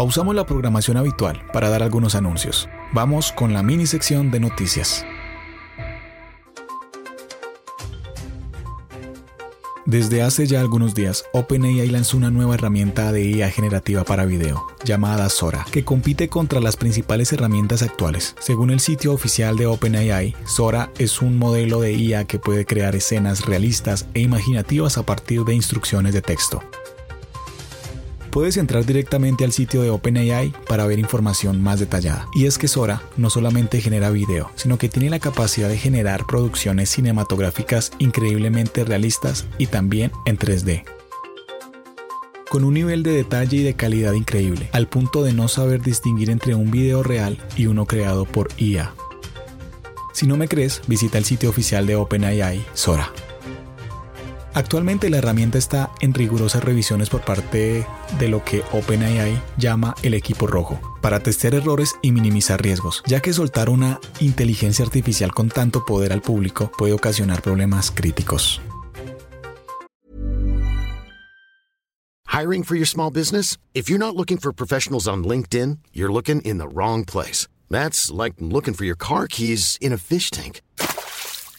Pausamos la programación habitual para dar algunos anuncios. Vamos con la mini sección de noticias. Desde hace ya algunos días, OpenAI lanzó una nueva herramienta de IA generativa para video, llamada Sora, que compite contra las principales herramientas actuales. Según el sitio oficial de OpenAI, Sora es un modelo de IA que puede crear escenas realistas e imaginativas a partir de instrucciones de texto. Puedes entrar directamente al sitio de OpenAI para ver información más detallada. Y es que Sora no solamente genera video, sino que tiene la capacidad de generar producciones cinematográficas increíblemente realistas y también en 3D. Con un nivel de detalle y de calidad increíble, al punto de no saber distinguir entre un video real y uno creado por IA. Si no me crees, visita el sitio oficial de OpenAI, Sora. Actualmente la herramienta está en rigurosas revisiones por parte de lo que OpenAI llama el equipo rojo, para testear errores y minimizar riesgos, ya que soltar una inteligencia artificial con tanto poder al público puede ocasionar problemas críticos. Hiring for your small business? If you're not looking for professionals on LinkedIn, you're looking in the wrong place. That's like looking for your car keys in a fish tank.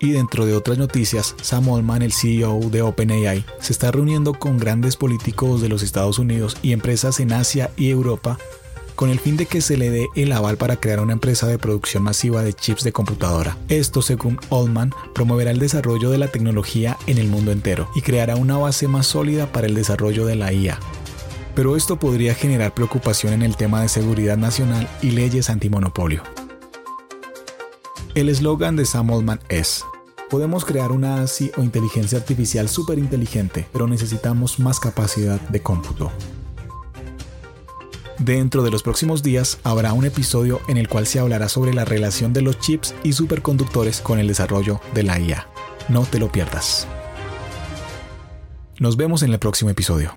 Y dentro de otras noticias, Sam Altman, el CEO de OpenAI, se está reuniendo con grandes políticos de los Estados Unidos y empresas en Asia y Europa con el fin de que se le dé el aval para crear una empresa de producción masiva de chips de computadora. Esto, según Altman, promoverá el desarrollo de la tecnología en el mundo entero y creará una base más sólida para el desarrollo de la IA. Pero esto podría generar preocupación en el tema de seguridad nacional y leyes antimonopolio. El eslogan de Sam Altman es, podemos crear una ASI o inteligencia artificial súper inteligente, pero necesitamos más capacidad de cómputo. Dentro de los próximos días habrá un episodio en el cual se hablará sobre la relación de los chips y superconductores con el desarrollo de la IA. No te lo pierdas. Nos vemos en el próximo episodio.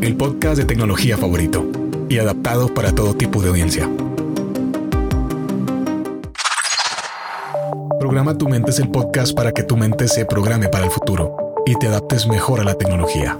El podcast de tecnología favorito y adaptado para todo tipo de audiencia. Programa tu mente es el podcast para que tu mente se programe para el futuro y te adaptes mejor a la tecnología.